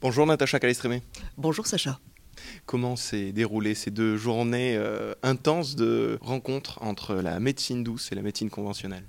Bonjour Natacha Calestrémé. Bonjour Sacha. Comment s'est déroulé ces deux journées euh, intenses de rencontres entre la médecine douce et la médecine conventionnelle?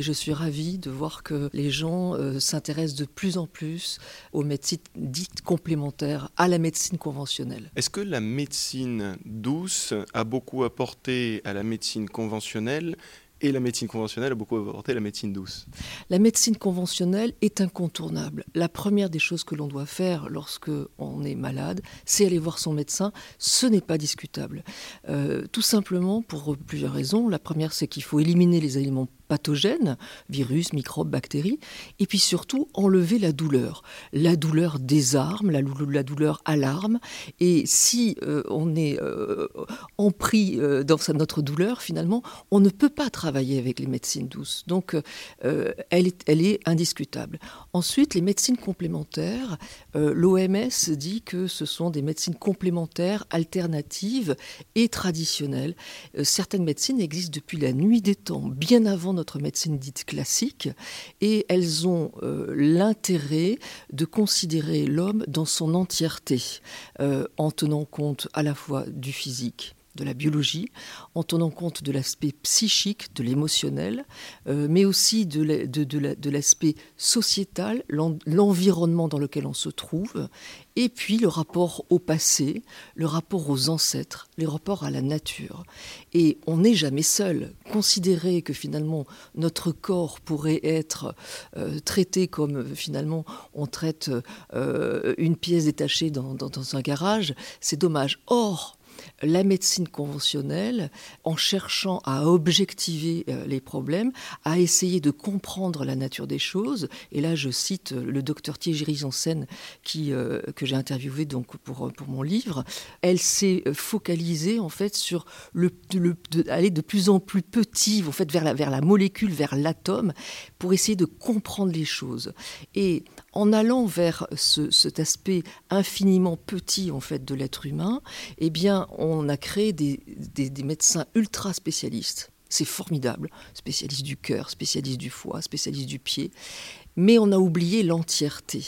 Je suis ravie de voir que les gens euh, s'intéressent de plus en plus aux médecines dites complémentaires à la médecine conventionnelle. Est-ce que la médecine douce a beaucoup apporté à la médecine conventionnelle? Et la médecine conventionnelle a beaucoup apporté la médecine douce. La médecine conventionnelle est incontournable. La première des choses que l'on doit faire lorsque on est malade, c'est aller voir son médecin. Ce n'est pas discutable. Euh, tout simplement pour plusieurs raisons. La première, c'est qu'il faut éliminer les aliments pathogènes, virus, microbes, bactéries, et puis surtout enlever la douleur. La douleur désarme, la, douleur alarme, et si euh, on est euh, empris euh, dans notre douleur, finalement, on ne peut pas travailler avec les médecines douces. Donc, elle est indiscutable. Ensuite, les médecines complémentaires, l'OMS dit que ce sont des médecines complémentaires, alternatives et traditionnelles. certaines médecines existent depuis la nuit des temps, bien avant notre médecine dite classique, et elles ont euh, l'intérêt de considérer l'homme dans son entièreté, euh, en tenant compte à la fois du physique, de la biologie, en tenant compte de l'aspect psychique, de l'émotionnel, euh, mais aussi de l'aspect sociétal, l'environnement dans lequel on se trouve, et puis le rapport au passé, le rapport aux ancêtres, les rapports à la nature. Et on n'est jamais seul. Considérer que finalement notre corps pourrait être euh, traité comme finalement on traite euh, une pièce détachée dans, dans un garage, c'est dommage. Or, la médecine conventionnelle, en cherchant à objectiver euh, les problèmes, a essayé de comprendre la nature des choses. Et là, je cite euh, le docteur Thierry Janssen, qui, euh, que j'ai interviewé donc pour, pour mon livre. Elle s'est focalisée en fait sur le, aller de plus en plus petit, en fait, vers la, vers la molécule, vers l'atome, pour essayer de comprendre les choses. Et en allant vers cet aspect infiniment petit en fait de l'être humain, eh bien, on a créé des, médecins ultra spécialistes. C'est formidable, spécialistes du cœur, spécialistes du foie, spécialistes du pied mais on a oublié l'entièreté.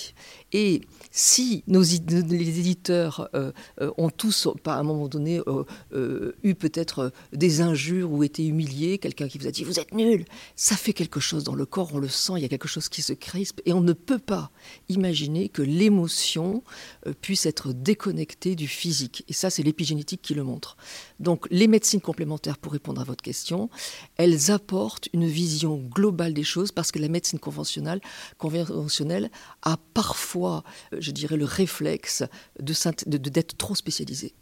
Et si nos, les éditeurs euh, euh, ont tous, à un moment donné, euh, eu peut-être des injures ou été humiliés, quelqu'un qui vous a dit vous êtes nul, ça fait quelque chose dans le corps, on le sent, il y a quelque chose qui se crispe, et on ne peut pas imaginer que l'émotion puisse être déconnectée du physique. Et ça, c'est l'épigénétique qui le montre. Donc, les médecines complémentaires, pour répondre à votre question, elles apportent une vision globale des choses parce que la médecine conventionnelle a parfois, euh, je dirais, le réflexe d'être de, d'être trop spécialisé.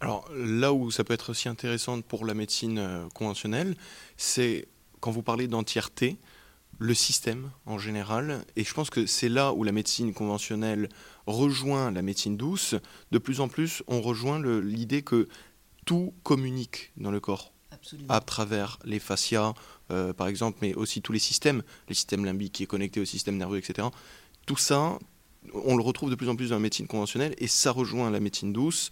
Alors là où ça peut être aussi intéressant pour la médecine euh, conventionnelle, c'est quand vous parlez d'entièreté, le système en général, et je pense que c'est là où la médecine conventionnelle rejoint la médecine douce, de plus en plus on rejoint l'idée que tout communique dans le corps à travers les fascias, euh, par exemple, mais aussi tous les systèmes, les systèmes limbiques qui est connecté au système nerveux, etc. Tout ça, on le retrouve de plus en plus dans la médecine conventionnelle et ça rejoint la médecine douce.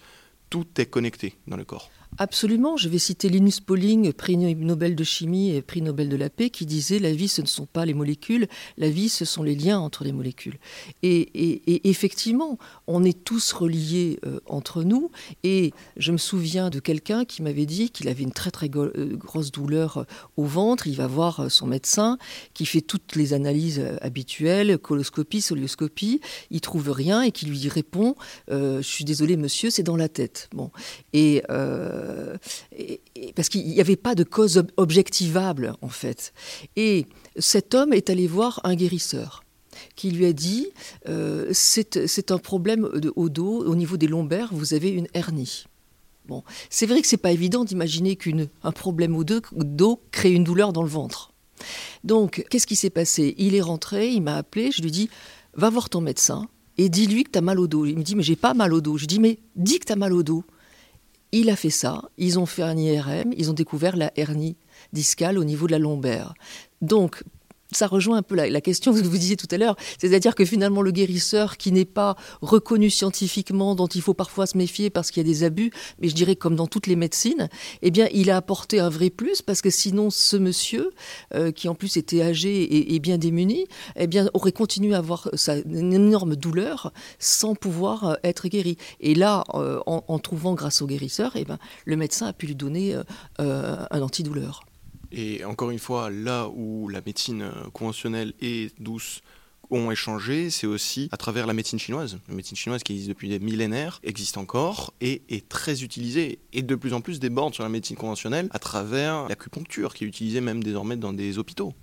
Tout est connecté dans le corps. Absolument. Je vais citer Linus Pauling, prix Nobel de chimie et prix Nobel de la paix, qui disait la vie, ce ne sont pas les molécules, la vie, ce sont les liens entre les molécules. Et, effectivement, on est tous reliés euh, entre nous. Et je me souviens de quelqu'un qui m'avait dit qu'il avait une très très euh, grosse douleur euh, au ventre. Il va voir son médecin, qui fait toutes les analyses habituelles, coloscopie, solioscopie. Il trouve rien et qui lui répond Je suis désolé, monsieur, c'est dans la tête. Bon. Et parce qu'il n'y avait pas de cause objectivable, en fait. Et cet homme est allé voir un guérisseur qui lui a dit euh, c'est un problème au dos, au niveau des lombaires, vous avez une hernie. Bon, c'est vrai que c'est pas évident d'imaginer qu'un problème au dos crée une douleur dans le ventre. Donc, qu'est-ce qui s'est passé? Il est rentré, il m'a appelé, je lui dis va voir ton médecin et dis-lui que tu as mal au dos. Il me dit mais j'ai pas mal au dos. Je dis mais dis que tu as mal au dos. Il a fait ça, ils ont fait un IRM, ils ont découvert la hernie discale au niveau de la lombaire. Ça rejoint un peu la, question que vous disiez tout à l'heure, c'est-à-dire que finalement le guérisseur qui n'est pas reconnu scientifiquement, dont il faut parfois se méfier parce qu'il y a des abus, mais je dirais comme dans toutes les médecines, eh bien il a apporté un vrai plus parce que sinon ce monsieur, euh, qui en plus était âgé et, bien démuni, eh bien aurait continué à avoir sa, une énorme douleur sans pouvoir euh, être guéri. Et là, euh, en, trouvant grâce au guérisseur, eh bien, le médecin a pu lui donner un antidouleur. Et encore une fois, là où la médecine euh, conventionnelle et douce ont échangé, c'est aussi à travers la médecine chinoise. La médecine chinoise qui existe depuis des millénaires existe encore et est très utilisée et de plus en plus déborde sur la médecine conventionnelle à travers l'acupuncture qui est utilisée même désormais dans des hôpitaux.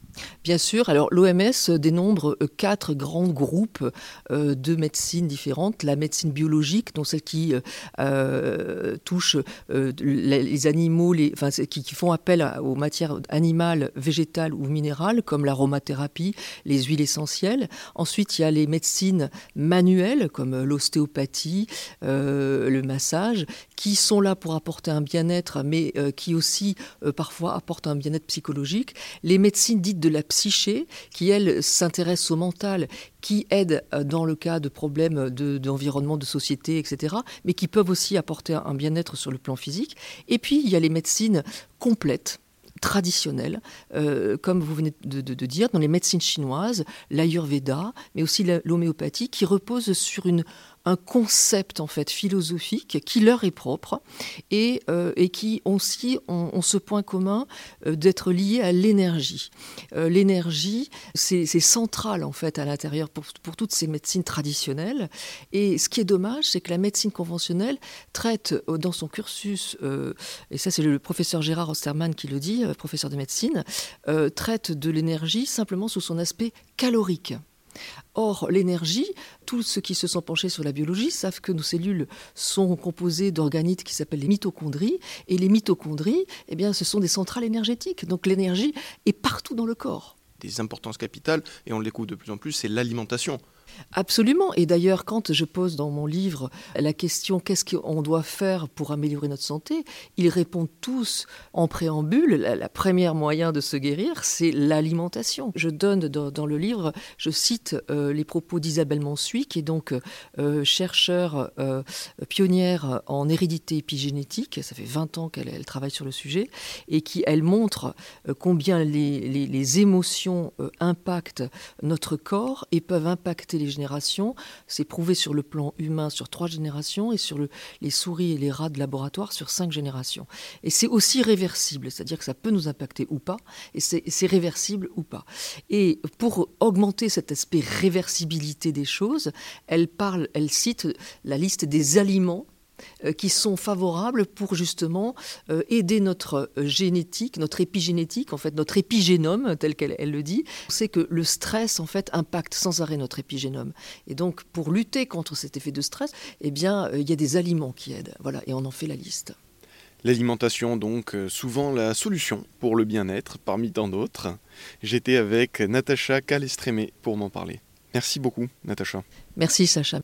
Bien sûr, alors l'OMS dénombre euh, quatre grands groupes euh, de médecine différentes. La médecine biologique, donc celle qui euh, touche les animaux, enfin, qui, font appel aux matières animales, végétales ou minérales, comme l'aromathérapie, les huiles essentielles. Ensuite, il y a les médecines manuelles, comme l'ostéopathie, le massage, qui sont là pour apporter un bien-être, mais qui aussi parfois apportent un bien-être psychologique. Les médecines dites de la psyché, qui, elle, s'intéresse au mental, qui aide euh, dans le cas de problèmes d'environnement, de, société, etc., mais qui peuvent aussi apporter un bien-être sur le plan physique. Et puis, il y a les médecines complètes traditionnelles, euh, comme vous venez de, dire, dans les médecines chinoises, l'ayurveda, mais aussi l'homéopathie, qui repose sur une un concept en fait philosophique qui leur est propre et, euh, qui aussi ont, ce point commun euh, d'être liés à l'énergie. Euh, l'énergie, c'est central en fait à l'intérieur pour, pour, toutes ces médecines traditionnelles. Et ce qui est dommage, c'est que la médecine conventionnelle traite dans son cursus, et ça c'est le professeur Gérard Osterman qui le dit, professeur de médecine, traite de l'énergie simplement sous son aspect calorique. Or, l'énergie, tous ceux qui se sont penchés sur la biologie savent que nos cellules sont composées d'organites qui s'appellent les mitochondries. Et les mitochondries, eh bien, ce sont des centrales énergétiques. Donc l'énergie est partout dans le corps. Des importances capitales, et on le découvre de plus en plus, c'est l'alimentation. Absolument. Et d'ailleurs, quand je pose dans mon livre la question qu'est-ce qu'on doit faire pour améliorer notre santé, ils répondent tous en préambule. La, première moyen de se guérir, c'est l'alimentation. Je donne dans, le livre, je cite euh, les propos d'Isabelle Mansuy, qui est donc euh, chercheure euh, pionnière en hérédité épigénétique. Ça fait 20 ans qu'elle travaille sur le sujet et qui, elle, montre combien les, les émotions impactent notre corps et peuvent impacter les générations. C'est prouvé sur le plan humain sur trois générations et sur les souris et les rats de laboratoire sur cinq générations. Et c'est aussi réversible, c'est-à-dire que ça peut nous impacter ou pas, et c'est réversible ou pas. Et pour augmenter cet aspect réversibilité des choses, elle parle, elle cite la liste des aliments qui sont favorables pour justement euh, aider notre euh, génétique, notre épigénétique, en fait, notre épigénome, tel qu'elle le dit. On sait que le stress, en fait, impacte sans arrêt notre épigénome. Et donc, pour lutter contre cet effet de stress, eh bien, il y a des aliments qui aident. Voilà, et on en fait la liste. L'alimentation, donc, souvent la solution pour le bien-être, parmi tant d'autres. J'étais avec Natacha Calestrémé pour m'en parler. Merci beaucoup, Natacha. Merci, Sacha.